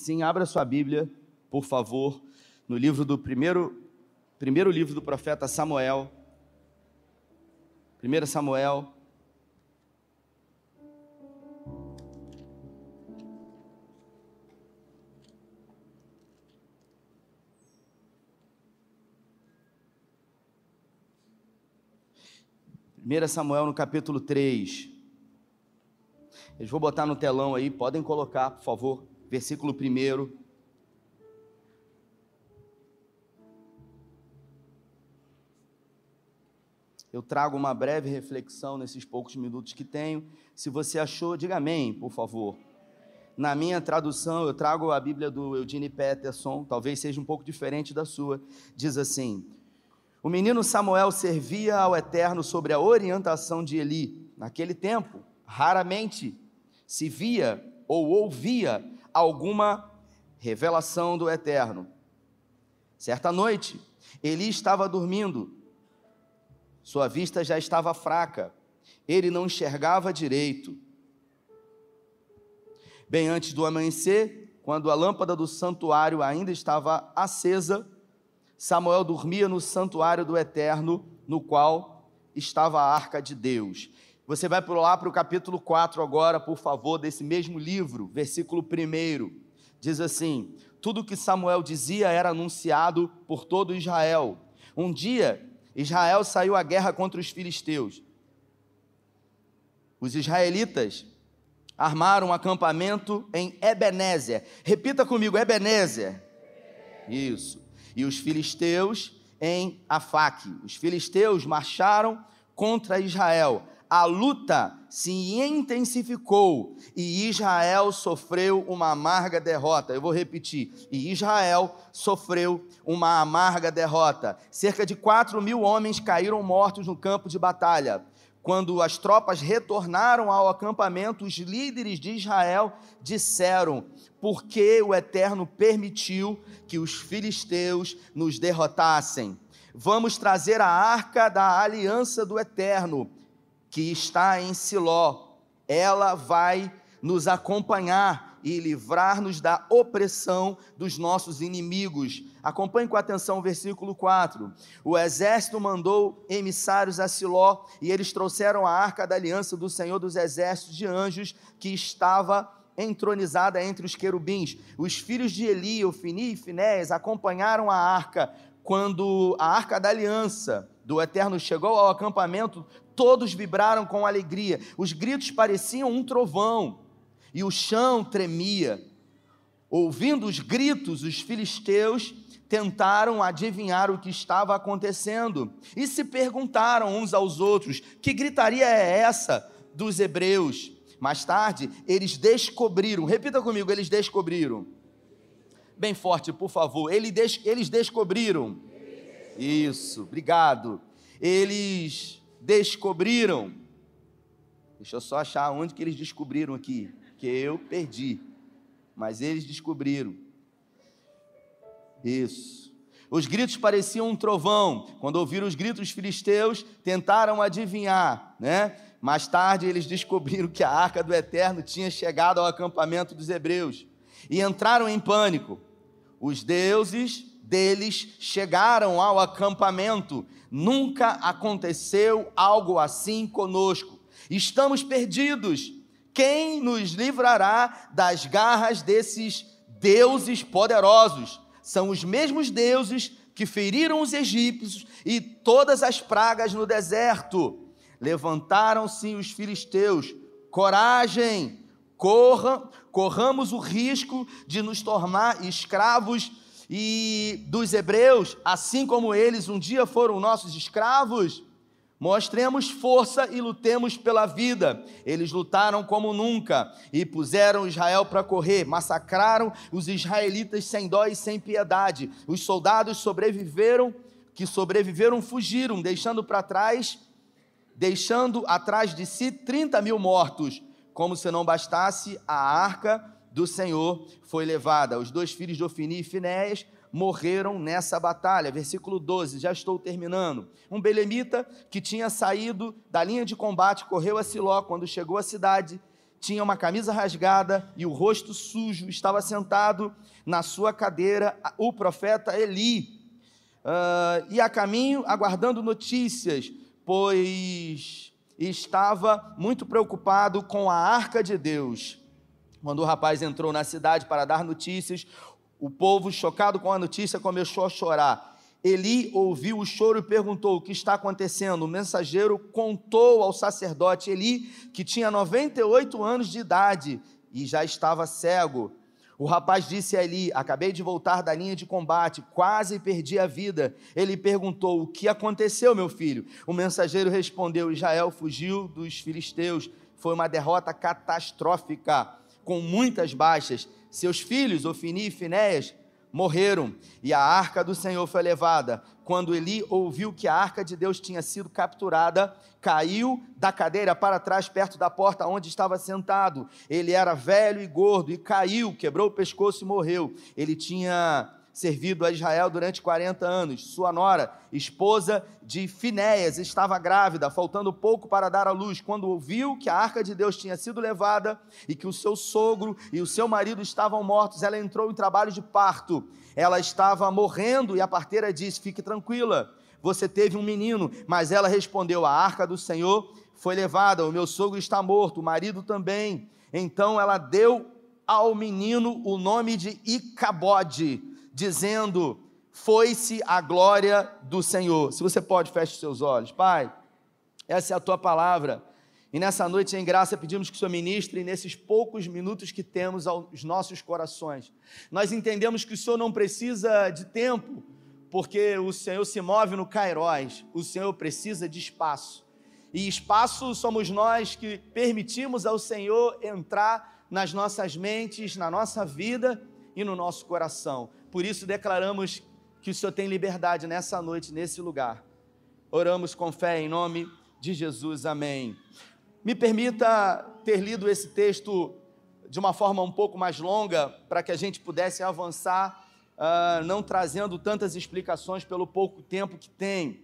Sim, abra sua Bíblia, por favor, no livro do primeiro, primeiro livro do profeta Samuel. 1 Samuel. Primeira Samuel no capítulo 3. Eles vou botar no telão aí, podem colocar, por favor versículo 1. Eu trago uma breve reflexão nesses poucos minutos que tenho. Se você achou, diga amém, por favor. Na minha tradução, eu trago a Bíblia do Eugene Peterson, talvez seja um pouco diferente da sua. Diz assim: O menino Samuel servia ao Eterno sobre a orientação de Eli. Naquele tempo, raramente se via ou ouvia alguma revelação do Eterno. Certa noite, Eli estava dormindo, sua vista já estava fraca, ele não enxergava direito. Bem antes do amanhecer, quando a lâmpada do santuário ainda estava acesa, Samuel dormia no santuário do Eterno, no qual estava a arca de Deus. Você vai pular para o capítulo 4 agora, por favor, desse mesmo livro, versículo 1. Diz assim: Tudo que Samuel dizia era anunciado por todo Israel. Um dia, Israel saiu à guerra contra os filisteus. Os israelitas armaram um acampamento em Ebenezer. Repita comigo, Ebenezer. Isso. E os filisteus em Afaque. Os filisteus marcharam contra Israel a luta se intensificou e Israel sofreu uma amarga derrota. Eu vou repetir: e Israel sofreu uma amarga derrota. Cerca de 4 mil homens caíram mortos no campo de batalha. Quando as tropas retornaram ao acampamento, os líderes de Israel disseram: Por que o Eterno permitiu que os filisteus nos derrotassem? Vamos trazer a arca da aliança do Eterno que está em Siló, ela vai nos acompanhar e livrar-nos da opressão dos nossos inimigos. Acompanhe com atenção o versículo 4. O exército mandou emissários a Siló e eles trouxeram a arca da aliança do Senhor dos exércitos de anjos que estava entronizada entre os querubins. Os filhos de Eli, Ofini e Finéias acompanharam a arca quando a arca da aliança do Eterno chegou ao acampamento, todos vibraram com alegria. Os gritos pareciam um trovão e o chão tremia. Ouvindo os gritos, os filisteus tentaram adivinhar o que estava acontecendo e se perguntaram uns aos outros: que gritaria é essa dos hebreus? Mais tarde, eles descobriram, repita comigo, eles descobriram. Bem forte, por favor. Eles descobriram isso, obrigado. Eles descobriram. Deixa eu só achar onde que eles descobriram aqui, que eu perdi. Mas eles descobriram. Isso. Os gritos pareciam um trovão. Quando ouviram os gritos os filisteus, tentaram adivinhar, né? Mais tarde eles descobriram que a arca do Eterno tinha chegado ao acampamento dos hebreus e entraram em pânico. Os deuses deles chegaram ao acampamento. Nunca aconteceu algo assim conosco. Estamos perdidos. Quem nos livrará das garras desses deuses poderosos? São os mesmos deuses que feriram os egípcios e todas as pragas no deserto. Levantaram-se os filisteus. Coragem, corra, corramos o risco de nos tornar escravos e dos hebreus, assim como eles um dia foram nossos escravos, mostremos força e lutemos pela vida. Eles lutaram como nunca e puseram Israel para correr, massacraram os israelitas sem dó e sem piedade. Os soldados sobreviveram, que sobreviveram fugiram, deixando para trás, deixando atrás de si 30 mil mortos. Como se não bastasse, a arca do Senhor foi levada. Os dois filhos de Ofini e Finéias morreram nessa batalha. Versículo 12, já estou terminando. Um belemita que tinha saído da linha de combate correu a Siló. Quando chegou à cidade, tinha uma camisa rasgada e o rosto sujo, estava sentado na sua cadeira o profeta Eli. Uh, e a caminho, aguardando notícias, pois estava muito preocupado com a arca de Deus. Quando o rapaz entrou na cidade para dar notícias, o povo, chocado com a notícia, começou a chorar. Eli ouviu o choro e perguntou: O que está acontecendo? O mensageiro contou ao sacerdote Eli, que tinha 98 anos de idade e já estava cego. O rapaz disse a Eli: Acabei de voltar da linha de combate, quase perdi a vida. Ele perguntou: O que aconteceu, meu filho? O mensageiro respondeu: Israel fugiu dos filisteus. Foi uma derrota catastrófica, com muitas baixas. Seus filhos, Ofini e Finéias, morreram e a arca do Senhor foi levada. Quando Eli ouviu que a arca de Deus tinha sido capturada, caiu da cadeira para trás, perto da porta onde estava sentado. Ele era velho e gordo e caiu, quebrou o pescoço e morreu. Ele tinha servido a Israel durante 40 anos. Sua nora, esposa de Finéias, estava grávida, faltando pouco para dar à luz. Quando ouviu que a arca de Deus tinha sido levada e que o seu sogro e o seu marido estavam mortos, ela entrou em trabalho de parto. Ela estava morrendo e a parteira disse: Fique tranquila, você teve um menino. Mas ela respondeu: A arca do Senhor foi levada, o meu sogro está morto, o marido também. Então ela deu ao menino o nome de Icabode dizendo: Foi-se a glória do Senhor. Se você pode, feche os seus olhos. Pai, essa é a tua palavra. E nessa noite, em graça, pedimos que o Senhor ministre nesses poucos minutos que temos aos nossos corações. Nós entendemos que o Senhor não precisa de tempo, porque o Senhor se move no Cairóis, o Senhor precisa de espaço. E espaço somos nós que permitimos ao Senhor entrar nas nossas mentes, na nossa vida e no nosso coração. Por isso declaramos que o Senhor tem liberdade nessa noite, nesse lugar. Oramos com fé em nome de Jesus. Amém. Me permita ter lido esse texto de uma forma um pouco mais longa, para que a gente pudesse avançar, uh, não trazendo tantas explicações pelo pouco tempo que tem.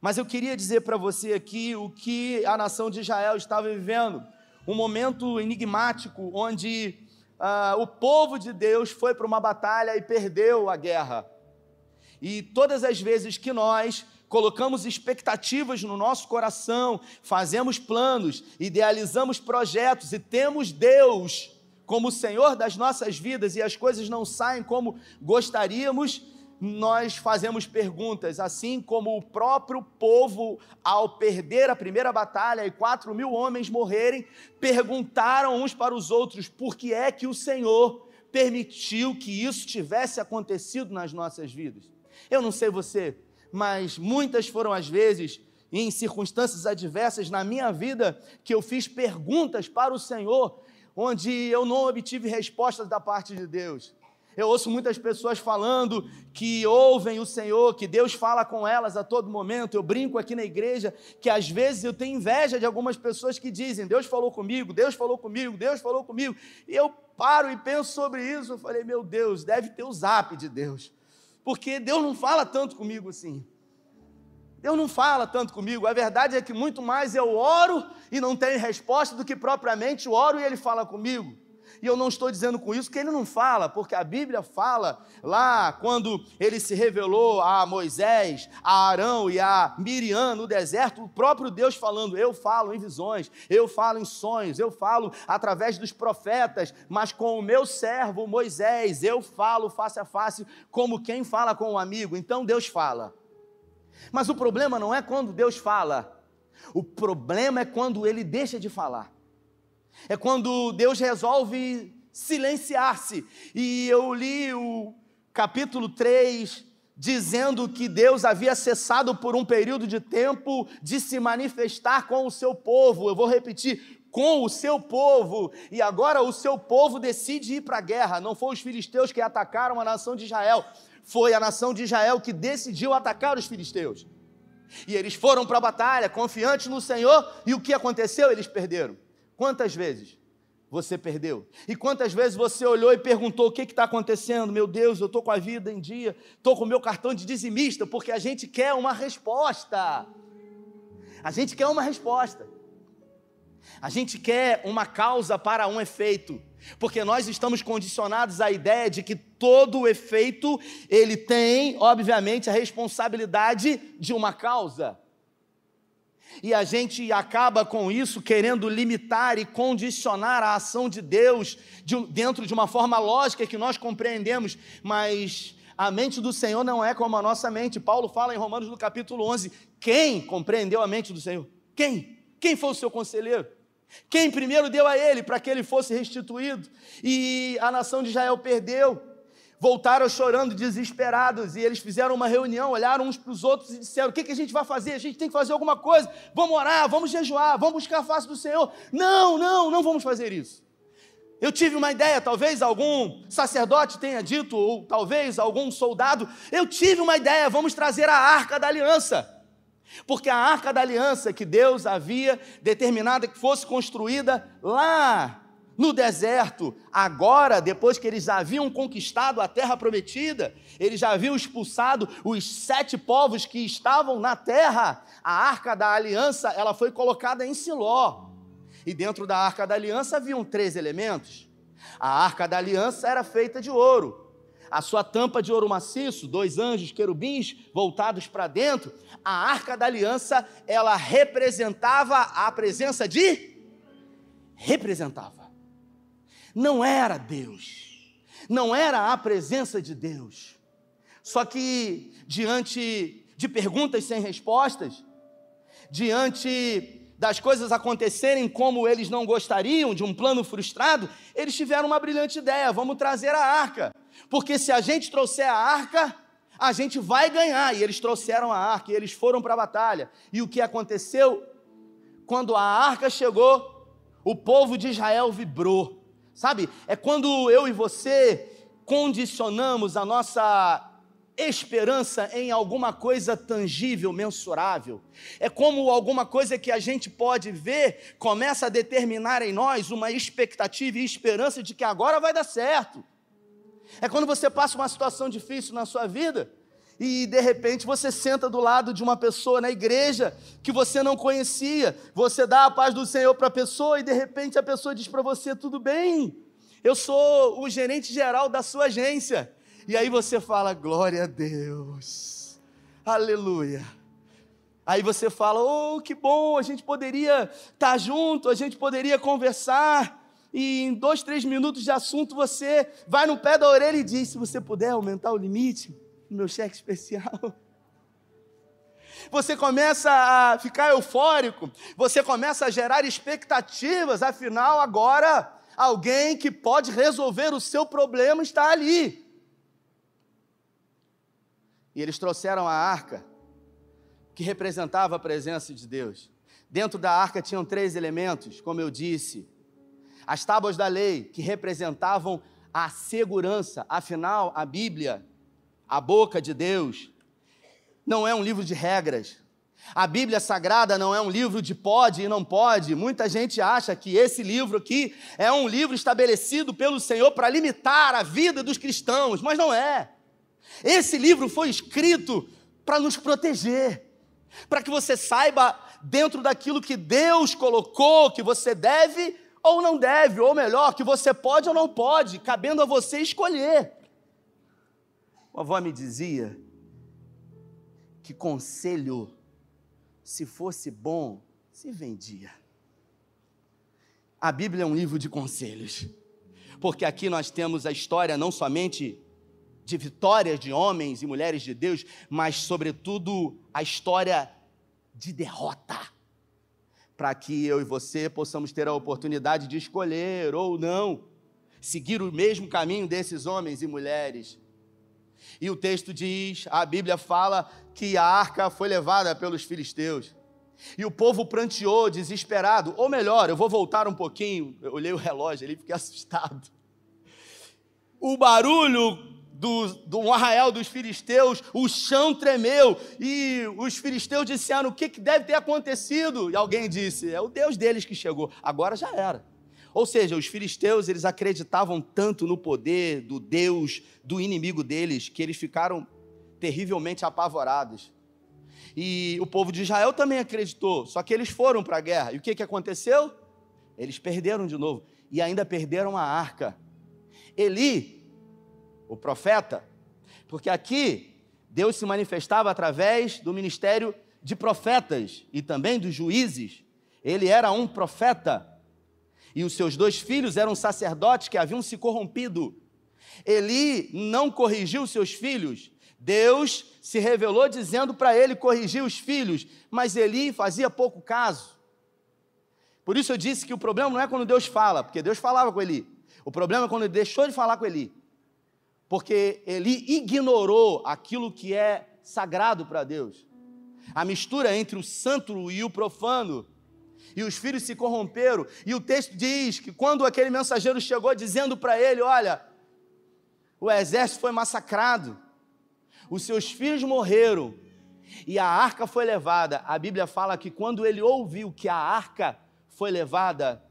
Mas eu queria dizer para você aqui o que a nação de Israel estava vivendo. Um momento enigmático onde ah, o povo de Deus foi para uma batalha e perdeu a guerra. E todas as vezes que nós colocamos expectativas no nosso coração, fazemos planos, idealizamos projetos e temos Deus como Senhor das nossas vidas e as coisas não saem como gostaríamos, nós fazemos perguntas, assim como o próprio povo, ao perder a primeira batalha e quatro mil homens morrerem, perguntaram uns para os outros por que é que o Senhor permitiu que isso tivesse acontecido nas nossas vidas. Eu não sei você, mas muitas foram as vezes, em circunstâncias adversas na minha vida, que eu fiz perguntas para o Senhor, onde eu não obtive respostas da parte de Deus. Eu ouço muitas pessoas falando que ouvem o Senhor, que Deus fala com elas a todo momento. Eu brinco aqui na igreja que às vezes eu tenho inveja de algumas pessoas que dizem: Deus falou comigo, Deus falou comigo, Deus falou comigo. E eu paro e penso sobre isso. Eu falei: Meu Deus, deve ter o zap de Deus, porque Deus não fala tanto comigo assim. Deus não fala tanto comigo. A verdade é que muito mais eu oro e não tenho resposta do que propriamente oro e Ele fala comigo. E eu não estou dizendo com isso que ele não fala, porque a Bíblia fala lá quando ele se revelou a Moisés, a Arão e a Miriam no deserto, o próprio Deus falando: Eu falo em visões, eu falo em sonhos, eu falo através dos profetas, mas com o meu servo Moisés, eu falo face a face, como quem fala com um amigo. Então Deus fala. Mas o problema não é quando Deus fala, o problema é quando ele deixa de falar. É quando Deus resolve silenciar-se. E eu li o capítulo 3 dizendo que Deus havia cessado por um período de tempo de se manifestar com o seu povo. Eu vou repetir, com o seu povo, e agora o seu povo decide ir para a guerra. Não foram os filisteus que atacaram a nação de Israel, foi a nação de Israel que decidiu atacar os filisteus. E eles foram para a batalha, confiantes no Senhor, e o que aconteceu? Eles perderam. Quantas vezes você perdeu? E quantas vezes você olhou e perguntou: o que está acontecendo? Meu Deus, eu estou com a vida em dia, estou com o meu cartão de dizimista, porque a gente quer uma resposta. A gente quer uma resposta. A gente quer uma causa para um efeito, porque nós estamos condicionados à ideia de que todo efeito ele tem, obviamente, a responsabilidade de uma causa. E a gente acaba com isso querendo limitar e condicionar a ação de Deus de, dentro de uma forma lógica que nós compreendemos, mas a mente do Senhor não é como a nossa mente. Paulo fala em Romanos no capítulo 11: quem compreendeu a mente do Senhor? Quem? Quem foi o seu conselheiro? Quem primeiro deu a ele para que ele fosse restituído? E a nação de Israel perdeu. Voltaram chorando, desesperados, e eles fizeram uma reunião, olharam uns para os outros e disseram: O que, que a gente vai fazer? A gente tem que fazer alguma coisa. Vamos orar, vamos jejuar, vamos buscar a face do Senhor. Não, não, não vamos fazer isso. Eu tive uma ideia, talvez algum sacerdote tenha dito, ou talvez algum soldado. Eu tive uma ideia, vamos trazer a arca da aliança. Porque a arca da aliança que Deus havia determinado que fosse construída lá no deserto, agora, depois que eles haviam conquistado a terra prometida, eles já haviam expulsado os sete povos que estavam na terra, a arca da aliança, ela foi colocada em Siló. E dentro da arca da aliança haviam três elementos. A arca da aliança era feita de ouro a sua tampa de ouro maciço, dois anjos querubins voltados para dentro, a arca da aliança, ela representava a presença de representava. Não era Deus. Não era a presença de Deus. Só que diante de perguntas sem respostas, diante das coisas acontecerem como eles não gostariam, de um plano frustrado, eles tiveram uma brilhante ideia: vamos trazer a arca. Porque se a gente trouxer a arca, a gente vai ganhar. E eles trouxeram a arca e eles foram para a batalha. E o que aconteceu? Quando a arca chegou, o povo de Israel vibrou. Sabe? É quando eu e você condicionamos a nossa esperança em alguma coisa tangível, mensurável. É como alguma coisa que a gente pode ver começa a determinar em nós uma expectativa e esperança de que agora vai dar certo. É quando você passa uma situação difícil na sua vida e de repente você senta do lado de uma pessoa na igreja que você não conhecia, você dá a paz do Senhor para a pessoa e de repente a pessoa diz para você: tudo bem, eu sou o gerente geral da sua agência. E aí você fala: glória a Deus, aleluia. Aí você fala: oh, que bom, a gente poderia estar tá junto, a gente poderia conversar e em dois, três minutos de assunto você vai no pé da orelha e diz: se você puder aumentar o limite no meu cheque especial. Você começa a ficar eufórico, você começa a gerar expectativas, afinal, agora alguém que pode resolver o seu problema está ali. E eles trouxeram a arca, que representava a presença de Deus. Dentro da arca tinham três elementos, como eu disse: as tábuas da lei, que representavam a segurança, afinal, a Bíblia, a boca de Deus, não é um livro de regras. A Bíblia Sagrada não é um livro de pode e não pode. Muita gente acha que esse livro aqui é um livro estabelecido pelo Senhor para limitar a vida dos cristãos, mas não é. Esse livro foi escrito para nos proteger, para que você saiba, dentro daquilo que Deus colocou, que você deve ou não deve, ou melhor, que você pode ou não pode, cabendo a você escolher. Uma avó me dizia que conselho, se fosse bom, se vendia. A Bíblia é um livro de conselhos, porque aqui nós temos a história não somente de vitórias de homens e mulheres de Deus, mas, sobretudo, a história de derrota para que eu e você possamos ter a oportunidade de escolher ou não seguir o mesmo caminho desses homens e mulheres. E o texto diz, a Bíblia fala que a arca foi levada pelos filisteus. E o povo pranteou, desesperado. Ou melhor, eu vou voltar um pouquinho. Eu olhei o relógio ali fiquei assustado. O barulho do, do arraial dos filisteus, o chão tremeu e os filisteus disseram: O que, que deve ter acontecido? E alguém disse: É o Deus deles que chegou. Agora já era. Ou seja, os filisteus eles acreditavam tanto no poder do Deus do inimigo deles que eles ficaram terrivelmente apavorados. E o povo de Israel também acreditou, só que eles foram para a guerra. E o que, que aconteceu? Eles perderam de novo e ainda perderam a arca. Eli, o profeta, porque aqui Deus se manifestava através do ministério de profetas e também dos juízes. Ele era um profeta. E os seus dois filhos eram sacerdotes que haviam se corrompido. Eli não corrigiu seus filhos. Deus se revelou dizendo para ele corrigir os filhos, mas Eli fazia pouco caso. Por isso eu disse que o problema não é quando Deus fala, porque Deus falava com Eli. O problema é quando ele deixou de falar com Eli. Porque Eli ignorou aquilo que é sagrado para Deus. A mistura entre o santo e o profano. E os filhos se corromperam. E o texto diz que quando aquele mensageiro chegou dizendo para ele: Olha, o exército foi massacrado, os seus filhos morreram e a arca foi levada. A Bíblia fala que quando ele ouviu que a arca foi levada,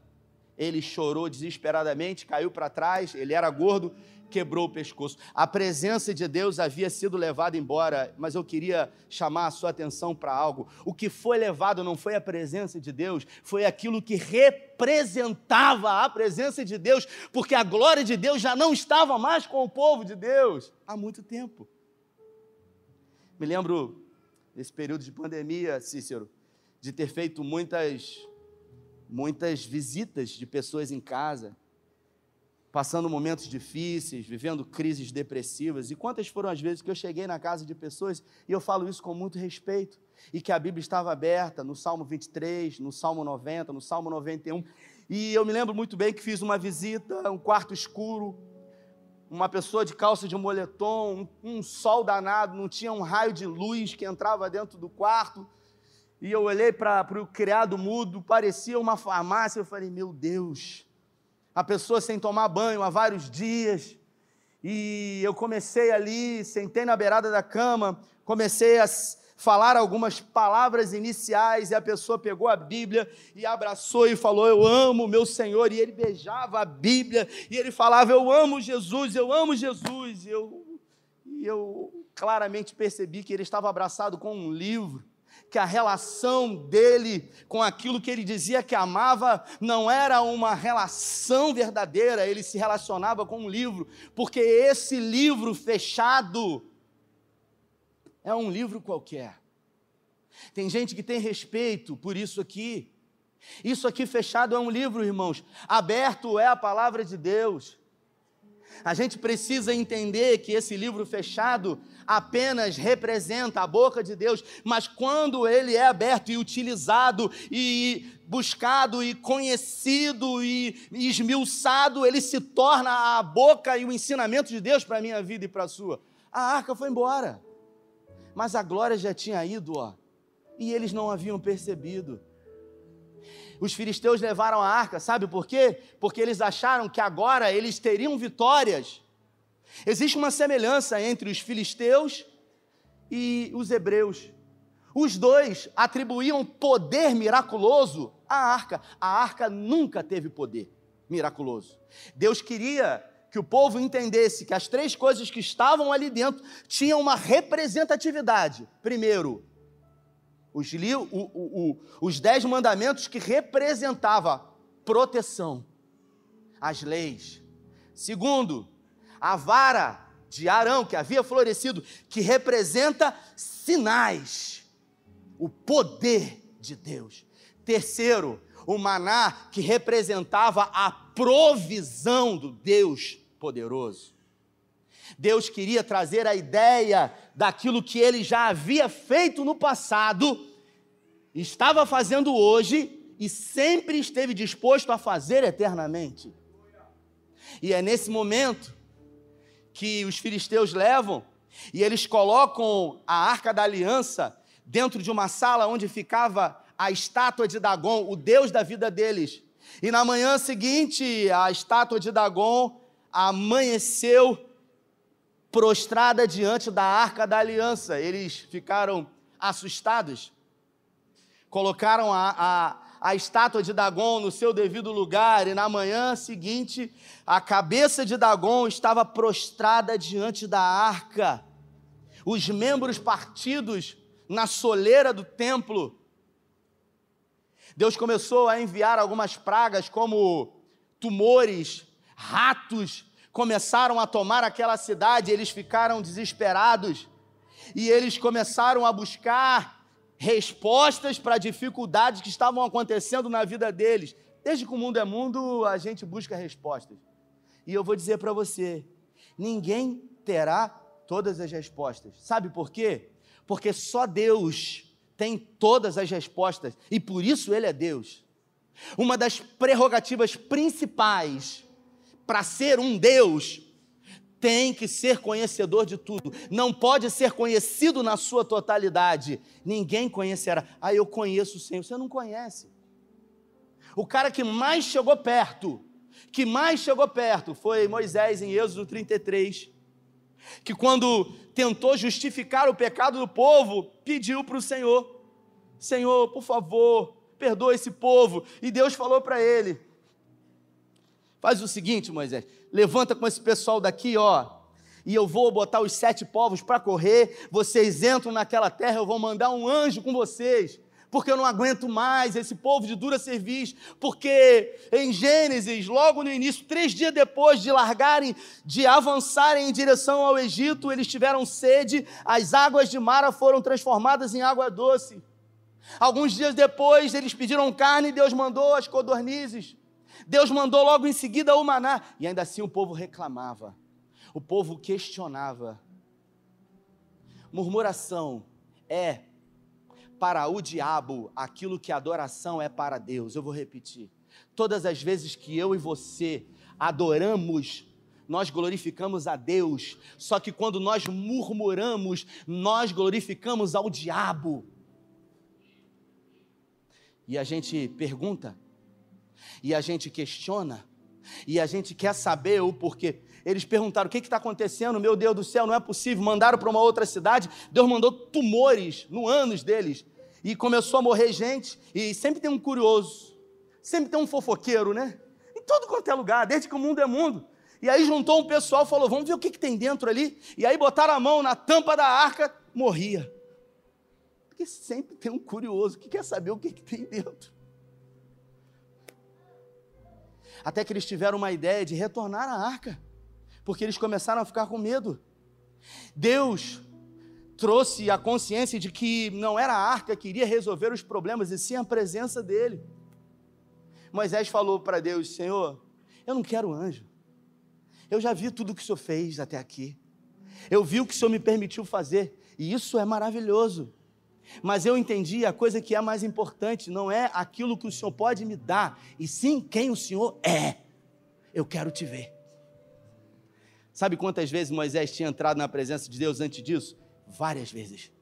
ele chorou desesperadamente, caiu para trás, ele era gordo, quebrou o pescoço. A presença de Deus havia sido levada embora, mas eu queria chamar a sua atenção para algo. O que foi levado não foi a presença de Deus, foi aquilo que representava a presença de Deus, porque a glória de Deus já não estava mais com o povo de Deus há muito tempo. Me lembro desse período de pandemia, Cícero, de ter feito muitas muitas visitas de pessoas em casa, passando momentos difíceis, vivendo crises depressivas. E quantas foram as vezes que eu cheguei na casa de pessoas, e eu falo isso com muito respeito, e que a Bíblia estava aberta no Salmo 23, no Salmo 90, no Salmo 91. E eu me lembro muito bem que fiz uma visita, um quarto escuro, uma pessoa de calça de moletom, um, um sol danado, não tinha um raio de luz que entrava dentro do quarto. E eu olhei para o criado mudo, parecia uma farmácia. Eu falei, meu Deus, a pessoa sem tomar banho há vários dias. E eu comecei ali, sentei na beirada da cama, comecei a falar algumas palavras iniciais, e a pessoa pegou a Bíblia e abraçou e falou: Eu amo meu Senhor. E ele beijava a Bíblia, e ele falava: Eu amo Jesus, eu amo Jesus. E eu, e eu claramente percebi que ele estava abraçado com um livro que a relação dele com aquilo que ele dizia que amava não era uma relação verdadeira, ele se relacionava com um livro, porque esse livro fechado é um livro qualquer. Tem gente que tem respeito por isso aqui. Isso aqui fechado é um livro, irmãos. Aberto é a palavra de Deus. A gente precisa entender que esse livro fechado apenas representa a boca de Deus, mas quando ele é aberto e utilizado e buscado e conhecido e esmiuçado, ele se torna a boca e o ensinamento de Deus para a minha vida e para a sua. A arca foi embora, mas a glória já tinha ido, ó, e eles não haviam percebido. Os filisteus levaram a arca, sabe por quê? Porque eles acharam que agora eles teriam vitórias Existe uma semelhança entre os filisteus e os hebreus. Os dois atribuíam poder miraculoso à arca. A arca nunca teve poder miraculoso. Deus queria que o povo entendesse que as três coisas que estavam ali dentro tinham uma representatividade. Primeiro, os, o, o, o, os dez mandamentos que representava proteção, as leis. Segundo, a vara de Arão, que havia florescido, que representa sinais, o poder de Deus. Terceiro, o maná, que representava a provisão do Deus poderoso. Deus queria trazer a ideia daquilo que ele já havia feito no passado, estava fazendo hoje e sempre esteve disposto a fazer eternamente. E é nesse momento que os filisteus levam e eles colocam a arca da aliança dentro de uma sala onde ficava a estátua de Dagon, o deus da vida deles. E na manhã seguinte, a estátua de Dagon amanheceu prostrada diante da arca da aliança. Eles ficaram assustados, colocaram a, a a estátua de Dagon no seu devido lugar, e na manhã seguinte, a cabeça de Dagon estava prostrada diante da arca. Os membros partidos na soleira do templo. Deus começou a enviar algumas pragas, como tumores, ratos, começaram a tomar aquela cidade, eles ficaram desesperados e eles começaram a buscar respostas para dificuldades que estavam acontecendo na vida deles. Desde que o mundo é mundo, a gente busca respostas. E eu vou dizer para você: ninguém terá todas as respostas. Sabe por quê? Porque só Deus tem todas as respostas e por isso Ele é Deus. Uma das prerrogativas principais para ser um Deus tem que ser conhecedor de tudo, não pode ser conhecido na sua totalidade. Ninguém conhecerá. Ah, eu conheço o Senhor. Você não conhece. O cara que mais chegou perto, que mais chegou perto, foi Moisés em Êxodo 33, que quando tentou justificar o pecado do povo, pediu para o Senhor: Senhor, por favor, perdoa esse povo. E Deus falou para ele: Faz o seguinte, Moisés, levanta com esse pessoal daqui, ó, e eu vou botar os sete povos para correr. Vocês entram naquela terra, eu vou mandar um anjo com vocês porque eu não aguento mais esse povo de dura serviço, porque em Gênesis, logo no início, três dias depois de largarem, de avançarem em direção ao Egito, eles tiveram sede, as águas de Mara foram transformadas em água doce. Alguns dias depois, eles pediram carne e Deus mandou as codornizes. Deus mandou logo em seguida o maná, e ainda assim o povo reclamava, o povo questionava. Murmuração é para o diabo aquilo que adoração é para Deus. Eu vou repetir. Todas as vezes que eu e você adoramos, nós glorificamos a Deus. Só que quando nós murmuramos, nós glorificamos ao diabo. E a gente pergunta, e a gente questiona, e a gente quer saber o porquê. Eles perguntaram: o que está acontecendo? Meu Deus do céu, não é possível. Mandaram para uma outra cidade. Deus mandou tumores no ânus deles. E começou a morrer gente. E sempre tem um curioso. Sempre tem um fofoqueiro, né? Em todo quanto é lugar, desde que o mundo é mundo. E aí juntou um pessoal falou: vamos ver o que, que tem dentro ali. E aí botaram a mão na tampa da arca, morria. Porque sempre tem um curioso que quer saber o que, que tem dentro. Até que eles tiveram uma ideia de retornar à arca porque eles começaram a ficar com medo. Deus trouxe a consciência de que não era a arca que iria resolver os problemas, e sim a presença dele. Moisés falou para Deus: Senhor, eu não quero anjo. Eu já vi tudo o que o Senhor fez até aqui. Eu vi o que o Senhor me permitiu fazer, e isso é maravilhoso. Mas eu entendi a coisa que é mais importante, não é aquilo que o Senhor pode me dar, e sim quem o Senhor é. Eu quero te ver. Sabe quantas vezes Moisés tinha entrado na presença de Deus antes disso? Várias vezes.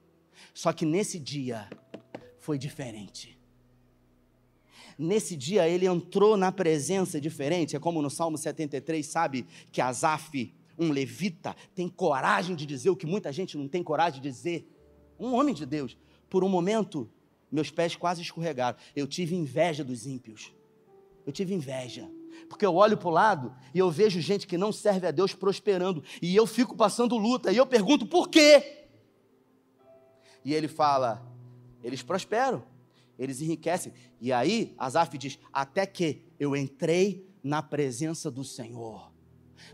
Só que nesse dia foi diferente. Nesse dia ele entrou na presença diferente. É como no Salmo 73, sabe? Que Asaf, um levita, tem coragem de dizer o que muita gente não tem coragem de dizer. Um homem de Deus. Por um momento, meus pés quase escorregaram. Eu tive inveja dos ímpios. Eu tive inveja. Porque eu olho para o lado e eu vejo gente que não serve a Deus prosperando. E eu fico passando luta. E eu pergunto por quê? E ele fala: eles prosperam, eles enriquecem. E aí Asaf diz: até que eu entrei na presença do Senhor.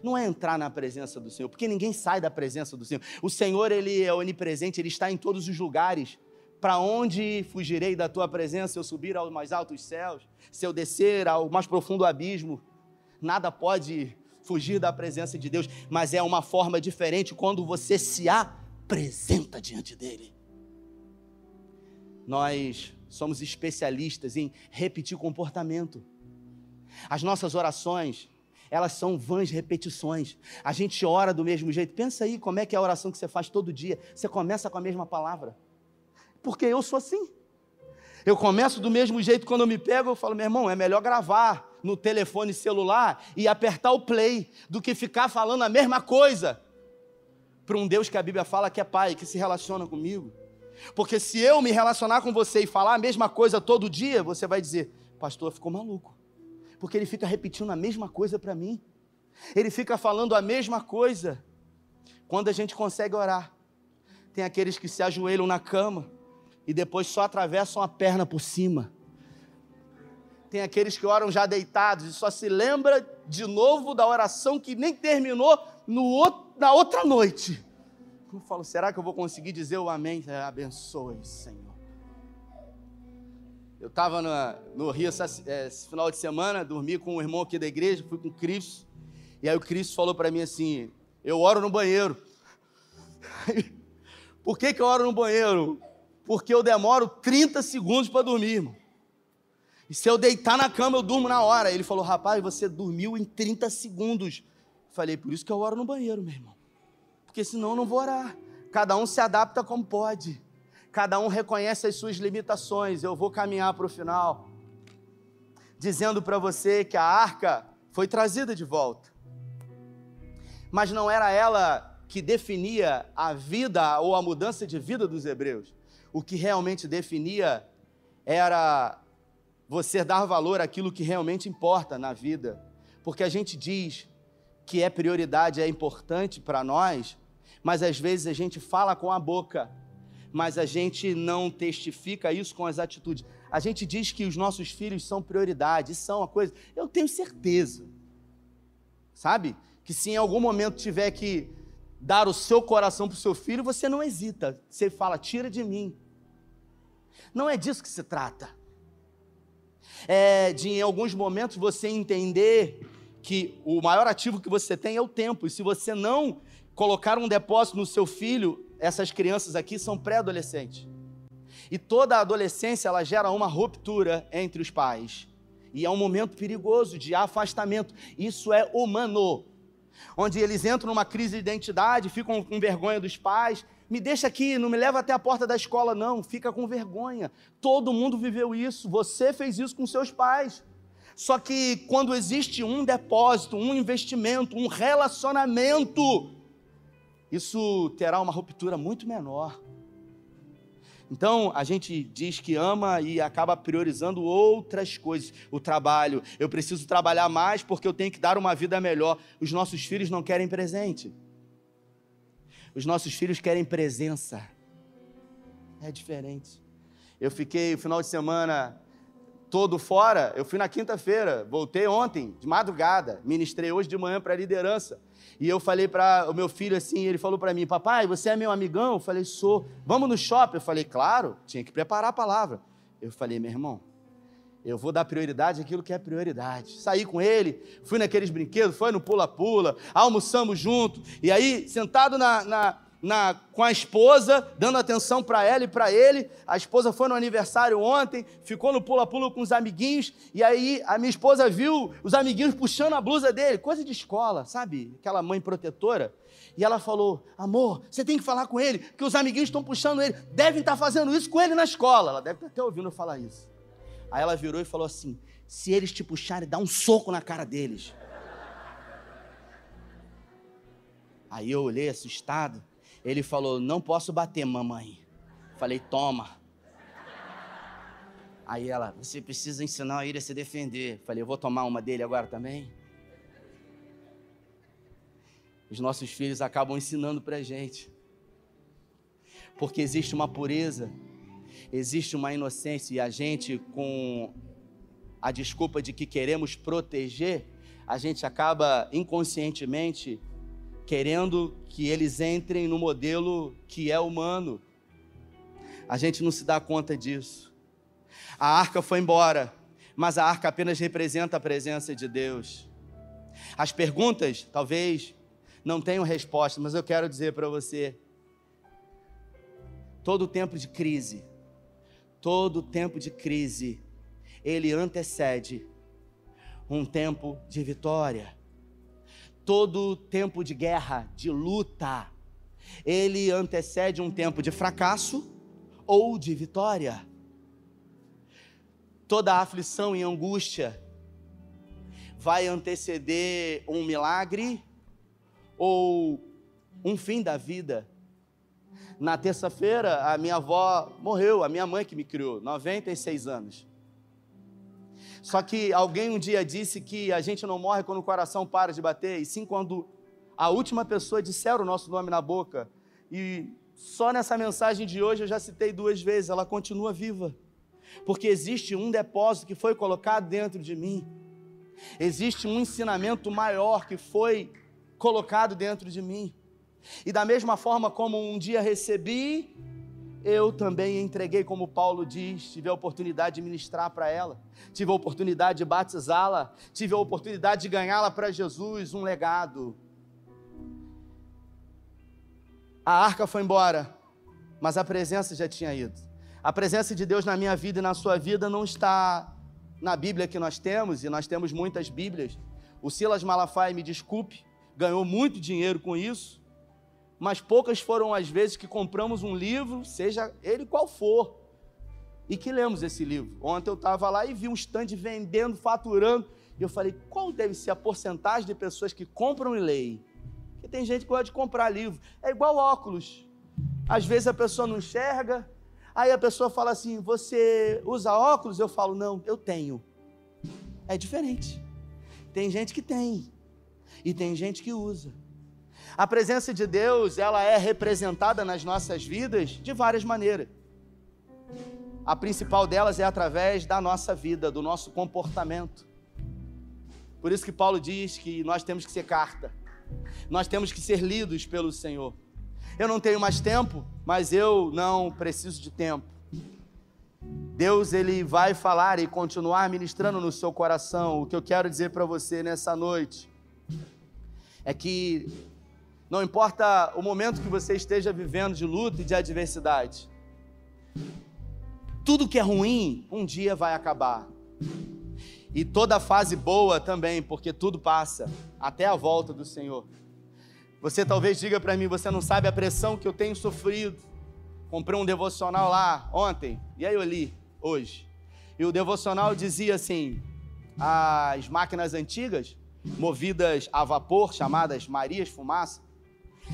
Não é entrar na presença do Senhor, porque ninguém sai da presença do Senhor. O Senhor, ele é onipresente, ele está em todos os lugares. Para onde fugirei da tua presença? Se eu subir aos mais altos céus, se eu descer ao mais profundo abismo, nada pode fugir da presença de Deus, mas é uma forma diferente quando você se apresenta diante dele. Nós somos especialistas em repetir comportamento. As nossas orações, elas são vãs repetições. A gente ora do mesmo jeito. Pensa aí como é que é a oração que você faz todo dia. Você começa com a mesma palavra porque eu sou assim. Eu começo do mesmo jeito, quando eu me pego, eu falo, meu irmão, é melhor gravar no telefone celular e apertar o play do que ficar falando a mesma coisa para um Deus que a Bíblia fala que é pai, que se relaciona comigo. Porque se eu me relacionar com você e falar a mesma coisa todo dia, você vai dizer, pastor ficou maluco. Porque ele fica repetindo a mesma coisa para mim. Ele fica falando a mesma coisa. Quando a gente consegue orar, tem aqueles que se ajoelham na cama e depois só atravessam a perna por cima. tem aqueles que oram já deitados e só se lembra de novo da oração que nem terminou no outro, na outra noite. Eu falo, será que eu vou conseguir dizer o amém? Abençoe, Senhor. Eu estava no Rio essa, é, esse final de semana, dormi com um irmão aqui da igreja, fui com o Cristo. E aí o Cristo falou para mim assim: Eu oro no banheiro. Por que, que eu oro no banheiro? Porque eu demoro 30 segundos para dormir, irmão. E se eu deitar na cama, eu durmo na hora. Ele falou: Rapaz, você dormiu em 30 segundos. Falei: Por isso que eu oro no banheiro, meu irmão. Porque senão eu não vou orar. Cada um se adapta como pode. Cada um reconhece as suas limitações. Eu vou caminhar para o final, dizendo para você que a arca foi trazida de volta. Mas não era ela que definia a vida ou a mudança de vida dos hebreus. O que realmente definia era você dar valor àquilo que realmente importa na vida. Porque a gente diz que é prioridade, é importante para nós, mas às vezes a gente fala com a boca, mas a gente não testifica isso com as atitudes. A gente diz que os nossos filhos são prioridade, são uma coisa. Eu tenho certeza, sabe? Que se em algum momento tiver que dar o seu coração para o seu filho, você não hesita. Você fala, tira de mim. Não é disso que se trata. É de em alguns momentos você entender que o maior ativo que você tem é o tempo. E se você não colocar um depósito no seu filho, essas crianças aqui são pré-adolescentes. E toda a adolescência ela gera uma ruptura entre os pais. E é um momento perigoso de afastamento. Isso é humano. Onde eles entram numa crise de identidade, ficam com vergonha dos pais. Me deixa aqui, não me leva até a porta da escola, não. Fica com vergonha. Todo mundo viveu isso. Você fez isso com seus pais. Só que quando existe um depósito, um investimento, um relacionamento, isso terá uma ruptura muito menor. Então, a gente diz que ama e acaba priorizando outras coisas. O trabalho. Eu preciso trabalhar mais porque eu tenho que dar uma vida melhor. Os nossos filhos não querem presente. Os nossos filhos querem presença. É diferente. Eu fiquei o final de semana todo fora. Eu fui na quinta-feira, voltei ontem, de madrugada. Ministrei hoje de manhã para a liderança. E eu falei para o meu filho assim, ele falou para mim, papai, você é meu amigão? Eu falei, sou. Vamos no shopping? Eu falei, claro, tinha que preparar a palavra. Eu falei, meu irmão, eu vou dar prioridade àquilo que é prioridade. Saí com ele, fui naqueles brinquedos, foi no pula-pula, almoçamos junto. E aí, sentado na, na na, com a esposa, dando atenção para ela e para ele. A esposa foi no aniversário ontem, ficou no pula-pula com os amiguinhos, e aí a minha esposa viu os amiguinhos puxando a blusa dele, coisa de escola, sabe? Aquela mãe protetora. E ela falou: Amor, você tem que falar com ele, que os amiguinhos estão puxando ele, devem estar tá fazendo isso com ele na escola. Ela deve estar até ouvindo eu falar isso. Aí ela virou e falou assim: Se eles te puxarem, dá um soco na cara deles. Aí eu olhei assustado. Ele falou: Não posso bater, mamãe. Falei: Toma. Aí ela: Você precisa ensinar ele a se defender. Falei: Eu vou tomar uma dele agora também. Os nossos filhos acabam ensinando para gente. Porque existe uma pureza, existe uma inocência, e a gente, com a desculpa de que queremos proteger, a gente acaba inconscientemente querendo que eles entrem no modelo que é humano. A gente não se dá conta disso. A arca foi embora, mas a arca apenas representa a presença de Deus. As perguntas, talvez, não tenham resposta, mas eu quero dizer para você: todo tempo de crise, todo tempo de crise, ele antecede um tempo de vitória todo tempo de guerra, de luta, ele antecede um tempo de fracasso ou de vitória. Toda aflição e angústia vai anteceder um milagre ou um fim da vida. Na terça-feira, a minha avó morreu, a minha mãe que me criou, 96 anos. Só que alguém um dia disse que a gente não morre quando o coração para de bater, e sim quando a última pessoa disser o nosso nome na boca. E só nessa mensagem de hoje eu já citei duas vezes, ela continua viva. porque existe um depósito que foi colocado dentro de mim, existe um ensinamento maior que foi colocado dentro de mim. E da mesma forma como um dia recebi, eu também entreguei, como Paulo diz, tive a oportunidade de ministrar para ela, tive a oportunidade de batizá-la, tive a oportunidade de ganhá-la para Jesus, um legado. A arca foi embora, mas a presença já tinha ido. A presença de Deus na minha vida e na sua vida não está na Bíblia que nós temos, e nós temos muitas Bíblias. O Silas Malafaia, me desculpe, ganhou muito dinheiro com isso, mas poucas foram as vezes que compramos um livro, seja ele qual for, e que lemos esse livro. Ontem eu estava lá e vi um stand vendendo, faturando, e eu falei, qual deve ser a porcentagem de pessoas que compram e leem? Porque tem gente que gosta de comprar livro. É igual óculos. Às vezes a pessoa não enxerga, aí a pessoa fala assim: Você usa óculos? Eu falo: Não, eu tenho. É diferente. Tem gente que tem, e tem gente que usa. A presença de Deus, ela é representada nas nossas vidas de várias maneiras. A principal delas é através da nossa vida, do nosso comportamento. Por isso que Paulo diz que nós temos que ser carta. Nós temos que ser lidos pelo Senhor. Eu não tenho mais tempo, mas eu não preciso de tempo. Deus ele vai falar e continuar ministrando no seu coração. O que eu quero dizer para você nessa noite é que não importa o momento que você esteja vivendo de luta e de adversidade. Tudo que é ruim, um dia vai acabar. E toda fase boa também, porque tudo passa, até a volta do Senhor. Você talvez diga para mim, você não sabe a pressão que eu tenho sofrido. Comprei um devocional lá ontem, e aí eu li hoje. E o devocional dizia assim: as máquinas antigas, movidas a vapor, chamadas Marias Fumaça,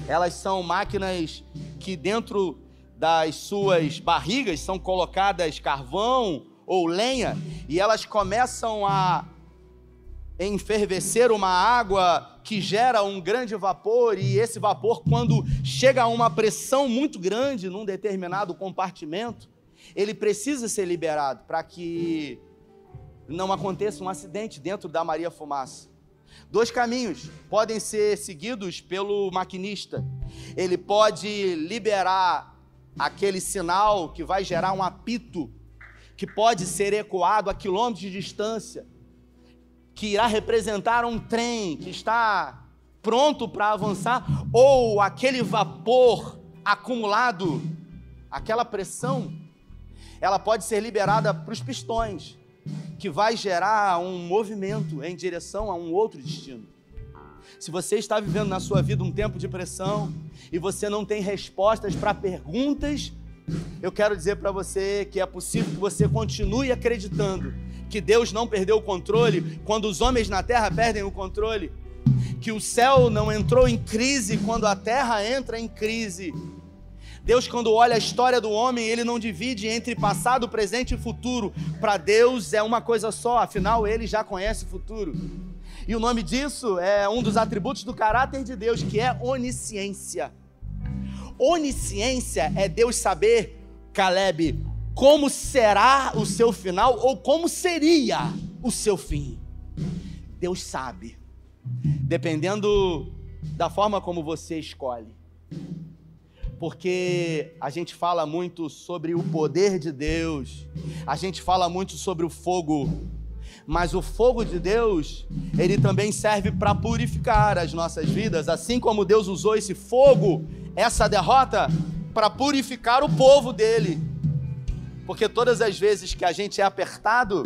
elas são máquinas que dentro das suas barrigas são colocadas carvão ou lenha e elas começam a enfervecer uma água que gera um grande vapor e esse vapor quando chega a uma pressão muito grande num determinado compartimento, ele precisa ser liberado para que não aconteça um acidente dentro da Maria Fumaça. Dois caminhos podem ser seguidos pelo maquinista. Ele pode liberar aquele sinal que vai gerar um apito, que pode ser ecoado a quilômetros de distância, que irá representar um trem que está pronto para avançar, ou aquele vapor acumulado, aquela pressão, ela pode ser liberada para os pistões que vai gerar um movimento em direção a um outro destino. Se você está vivendo na sua vida um tempo de pressão e você não tem respostas para perguntas, eu quero dizer para você que é possível que você continue acreditando que Deus não perdeu o controle quando os homens na terra perdem o controle, que o céu não entrou em crise quando a terra entra em crise Deus, quando olha a história do homem, ele não divide entre passado, presente e futuro. Para Deus é uma coisa só, afinal, ele já conhece o futuro. E o nome disso é um dos atributos do caráter de Deus, que é onisciência. Onisciência é Deus saber, Caleb, como será o seu final ou como seria o seu fim. Deus sabe, dependendo da forma como você escolhe porque a gente fala muito sobre o poder de Deus, a gente fala muito sobre o fogo, mas o fogo de Deus, ele também serve para purificar as nossas vidas, assim como Deus usou esse fogo, essa derrota, para purificar o povo dele. Porque todas as vezes que a gente é apertado,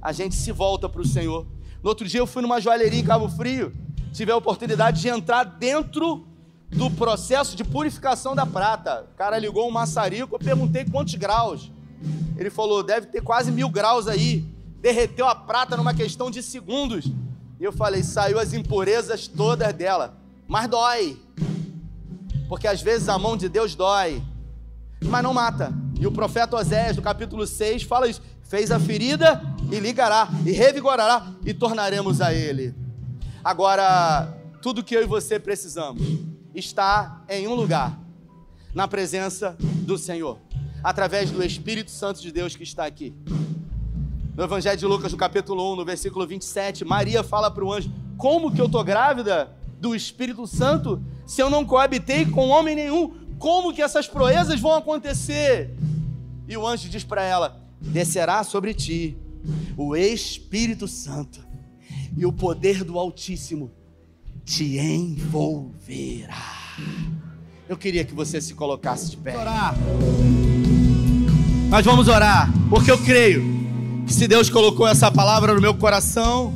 a gente se volta para o Senhor. No outro dia eu fui numa joalheria em Cabo Frio, tive a oportunidade de entrar dentro do processo de purificação da prata. O cara ligou um maçarico, eu perguntei quantos graus. Ele falou, deve ter quase mil graus aí. Derreteu a prata numa questão de segundos. E eu falei, saiu as impurezas todas dela. Mas dói. Porque às vezes a mão de Deus dói. Mas não mata. E o profeta Oséias, do capítulo 6, fala isso. Fez a ferida e ligará, e revigorará, e tornaremos a ele. Agora, tudo que eu e você precisamos está em um lugar, na presença do Senhor. através do Espírito Santo de Deus que está aqui. No Evangelho de Lucas, no capítulo 1, no versículo 27, Maria fala para o anjo: Como que eu estou grávida do Espírito Santo se eu não coabitei com homem nenhum? Como que essas proezas vão acontecer? E o anjo diz para ela: Descerá sobre ti o Espírito Santo, e o poder do Altíssimo te envolverá. Eu queria que você se colocasse de pé. Orar. Nós vamos orar, porque eu creio que se Deus colocou essa palavra no meu coração,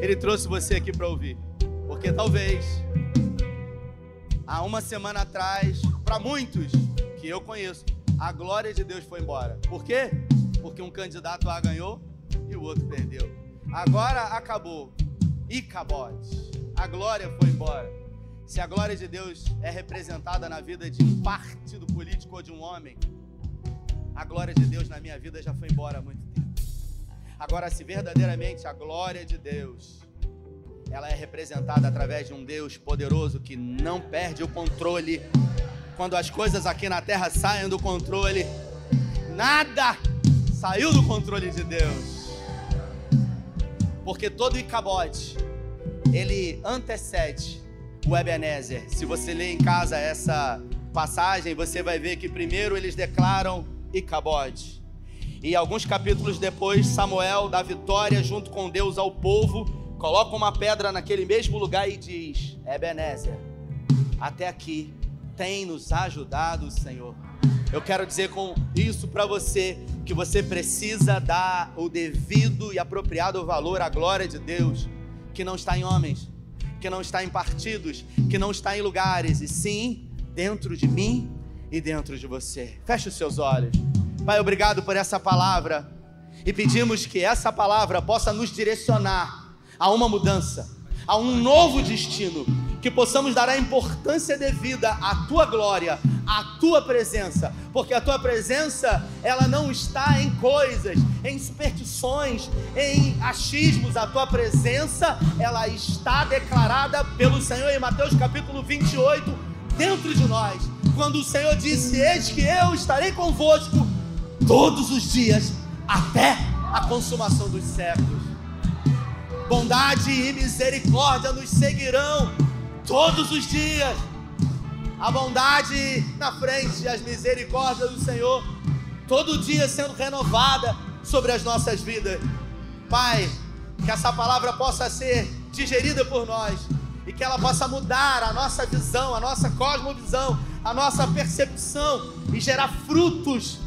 Ele trouxe você aqui para ouvir. Porque talvez, há uma semana atrás, para muitos que eu conheço, a glória de Deus foi embora. Por quê? Porque um candidato A ganhou e o outro perdeu. Agora acabou. E cabote. A glória foi embora. Se a glória de Deus é representada na vida de um partido político ou de um homem, a glória de Deus na minha vida já foi embora há muito tempo. Agora, se verdadeiramente a glória de Deus ela é representada através de um Deus poderoso que não perde o controle. Quando as coisas aqui na terra saem do controle, nada saiu do controle de Deus. Porque todo Icabote, ele antecede o Ebenezer. Se você ler em casa essa passagem, você vai ver que primeiro eles declaram Icabote. E alguns capítulos depois, Samuel dá vitória junto com Deus ao povo, coloca uma pedra naquele mesmo lugar e diz: Ebenezer, até aqui tem nos ajudado o Senhor. Eu quero dizer com isso para você que você precisa dar o devido e apropriado valor à glória de Deus, que não está em homens, que não está em partidos, que não está em lugares, e sim dentro de mim e dentro de você. Feche os seus olhos. Pai, obrigado por essa palavra. E pedimos que essa palavra possa nos direcionar a uma mudança, a um novo destino, que possamos dar a importância devida à tua glória, à tua presença, porque a tua presença, ela não está em coisas, em superstições, em achismos, a tua presença, ela está declarada pelo Senhor em Mateus capítulo 28 dentro de nós. Quando o Senhor disse: Eis que eu estarei convosco todos os dias até a consumação dos séculos. Bondade e misericórdia nos seguirão todos os dias. A bondade na frente as misericórdias do Senhor, todo dia sendo renovada sobre as nossas vidas. Pai, que essa palavra possa ser digerida por nós e que ela possa mudar a nossa visão, a nossa cosmovisão, a nossa percepção e gerar frutos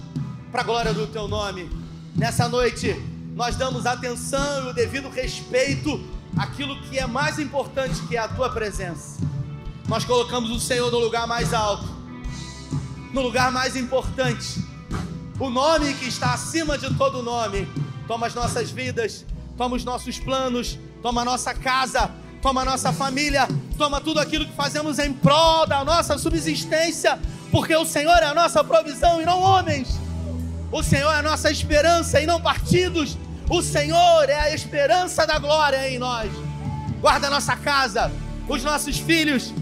para a glória do teu nome. Nessa noite, nós damos atenção e o devido respeito àquilo que é mais importante, que é a tua presença. Nós colocamos o Senhor no lugar mais alto, no lugar mais importante, o nome que está acima de todo nome. Toma as nossas vidas, toma os nossos planos, toma a nossa casa, toma a nossa família, toma tudo aquilo que fazemos em prol da nossa subsistência, porque o Senhor é a nossa provisão e não homens. O Senhor é a nossa esperança e não partidos. O Senhor é a esperança da glória em nós. Guarda a nossa casa, os nossos filhos,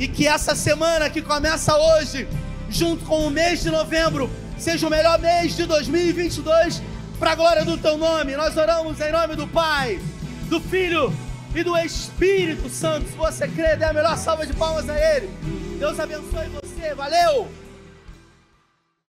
e que essa semana que começa hoje, junto com o mês de novembro, seja o melhor mês de 2022 para a glória do teu nome. Nós oramos em nome do Pai, do Filho e do Espírito Santo. Se você crê, dê a melhor salva de palmas a Ele. Deus abençoe você. Valeu!